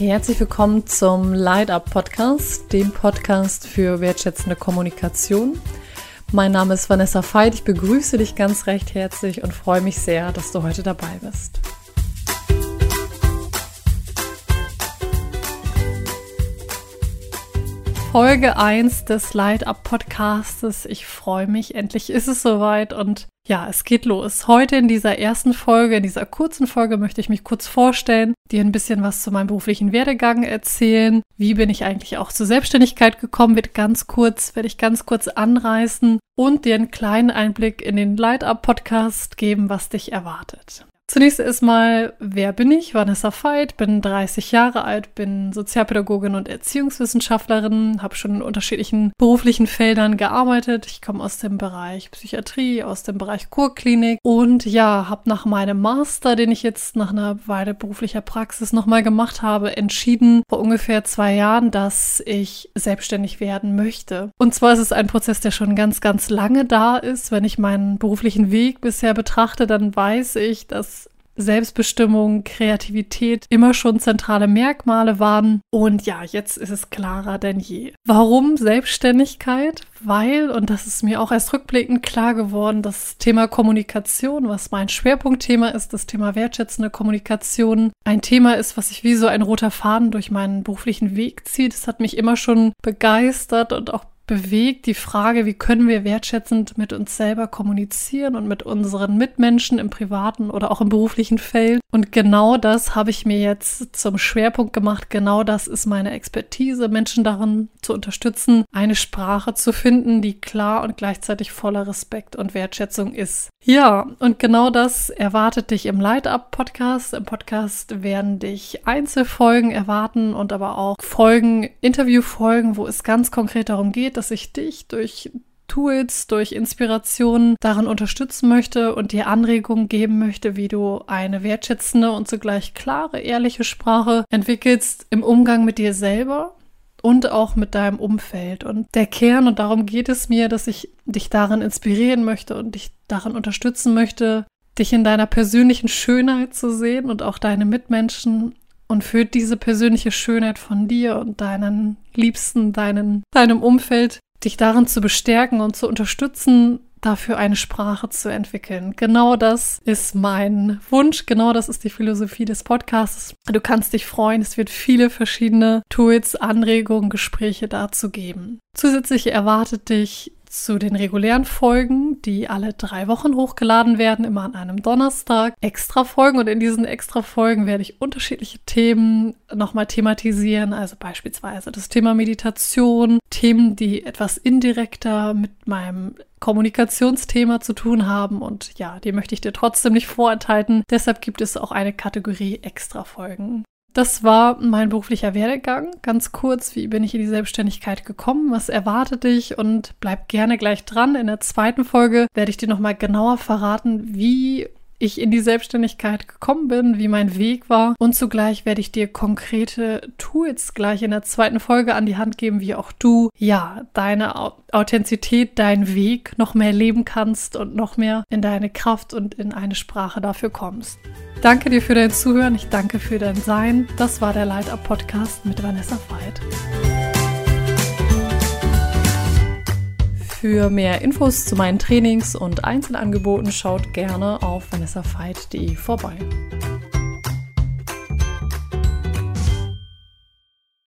Herzlich willkommen zum Light Up Podcast, dem Podcast für wertschätzende Kommunikation. Mein Name ist Vanessa Veit. Ich begrüße dich ganz recht herzlich und freue mich sehr, dass du heute dabei bist. Folge 1 des Light Up Podcastes. Ich freue mich, endlich ist es soweit und ja, es geht los. Heute in dieser ersten Folge, in dieser kurzen Folge möchte ich mich kurz vorstellen, dir ein bisschen was zu meinem beruflichen Werdegang erzählen. Wie bin ich eigentlich auch zur Selbstständigkeit gekommen, wird ganz kurz, werde ich ganz kurz anreißen und dir einen kleinen Einblick in den Light Up Podcast geben, was dich erwartet. Zunächst erstmal, wer bin ich? Vanessa Veit, bin 30 Jahre alt, bin Sozialpädagogin und Erziehungswissenschaftlerin, habe schon in unterschiedlichen beruflichen Feldern gearbeitet. Ich komme aus dem Bereich Psychiatrie, aus dem Bereich Kurklinik und ja, habe nach meinem Master, den ich jetzt nach einer Weile beruflicher Praxis nochmal gemacht habe, entschieden vor ungefähr zwei Jahren, dass ich selbstständig werden möchte. Und zwar ist es ein Prozess, der schon ganz, ganz lange da ist. Wenn ich meinen beruflichen Weg bisher betrachte, dann weiß ich, dass Selbstbestimmung, Kreativität immer schon zentrale Merkmale waren. Und ja, jetzt ist es klarer denn je. Warum Selbstständigkeit? Weil, und das ist mir auch erst rückblickend klar geworden, das Thema Kommunikation, was mein Schwerpunktthema ist, das Thema wertschätzende Kommunikation, ein Thema ist, was sich wie so ein roter Faden durch meinen beruflichen Weg zieht. Es hat mich immer schon begeistert und auch bewegt die Frage, wie können wir wertschätzend mit uns selber kommunizieren und mit unseren Mitmenschen im privaten oder auch im beruflichen Feld. Und genau das habe ich mir jetzt zum Schwerpunkt gemacht. Genau das ist meine Expertise, Menschen darin zu unterstützen, eine Sprache zu finden, die klar und gleichzeitig voller Respekt und Wertschätzung ist. Ja, und genau das erwartet dich im Light Up Podcast. Im Podcast werden dich Einzelfolgen erwarten und aber auch Folgen, Interviewfolgen, wo es ganz konkret darum geht, dass ich dich durch Tools, durch Inspirationen darin unterstützen möchte und dir Anregungen geben möchte, wie du eine wertschätzende und zugleich klare, ehrliche Sprache entwickelst im Umgang mit dir selber und auch mit deinem Umfeld. Und der Kern, und darum geht es mir, dass ich dich darin inspirieren möchte und dich darin unterstützen möchte, dich in deiner persönlichen Schönheit zu sehen und auch deine Mitmenschen und für diese persönliche Schönheit von dir und deinen Liebsten, deinen, deinem Umfeld, dich darin zu bestärken und zu unterstützen, dafür eine Sprache zu entwickeln. Genau das ist mein Wunsch, genau das ist die Philosophie des Podcasts. Du kannst dich freuen, es wird viele verschiedene Tools, Anregungen, Gespräche dazu geben. Zusätzlich erwartet dich zu den regulären Folgen, die alle drei Wochen hochgeladen werden, immer an einem Donnerstag. Extra Folgen und in diesen extra Folgen werde ich unterschiedliche Themen nochmal thematisieren, also beispielsweise das Thema Meditation, Themen, die etwas indirekter mit meinem Kommunikationsthema zu tun haben und ja, die möchte ich dir trotzdem nicht vorenthalten. Deshalb gibt es auch eine Kategorie Extra Folgen. Das war mein beruflicher Werdegang. Ganz kurz, wie bin ich in die Selbstständigkeit gekommen? Was erwartet dich? Und bleib gerne gleich dran. In der zweiten Folge werde ich dir nochmal genauer verraten, wie ich in die Selbstständigkeit gekommen bin, wie mein Weg war. Und zugleich werde ich dir konkrete Tools gleich in der zweiten Folge an die Hand geben, wie auch du, ja, deine Authentizität, deinen Weg noch mehr leben kannst und noch mehr in deine Kraft und in eine Sprache dafür kommst. Danke dir für dein Zuhören. Ich danke für dein Sein. Das war der Light Up Podcast mit Vanessa Veit. Für mehr Infos zu meinen Trainings und Einzelangeboten schaut gerne auf vanessafeit.de vorbei.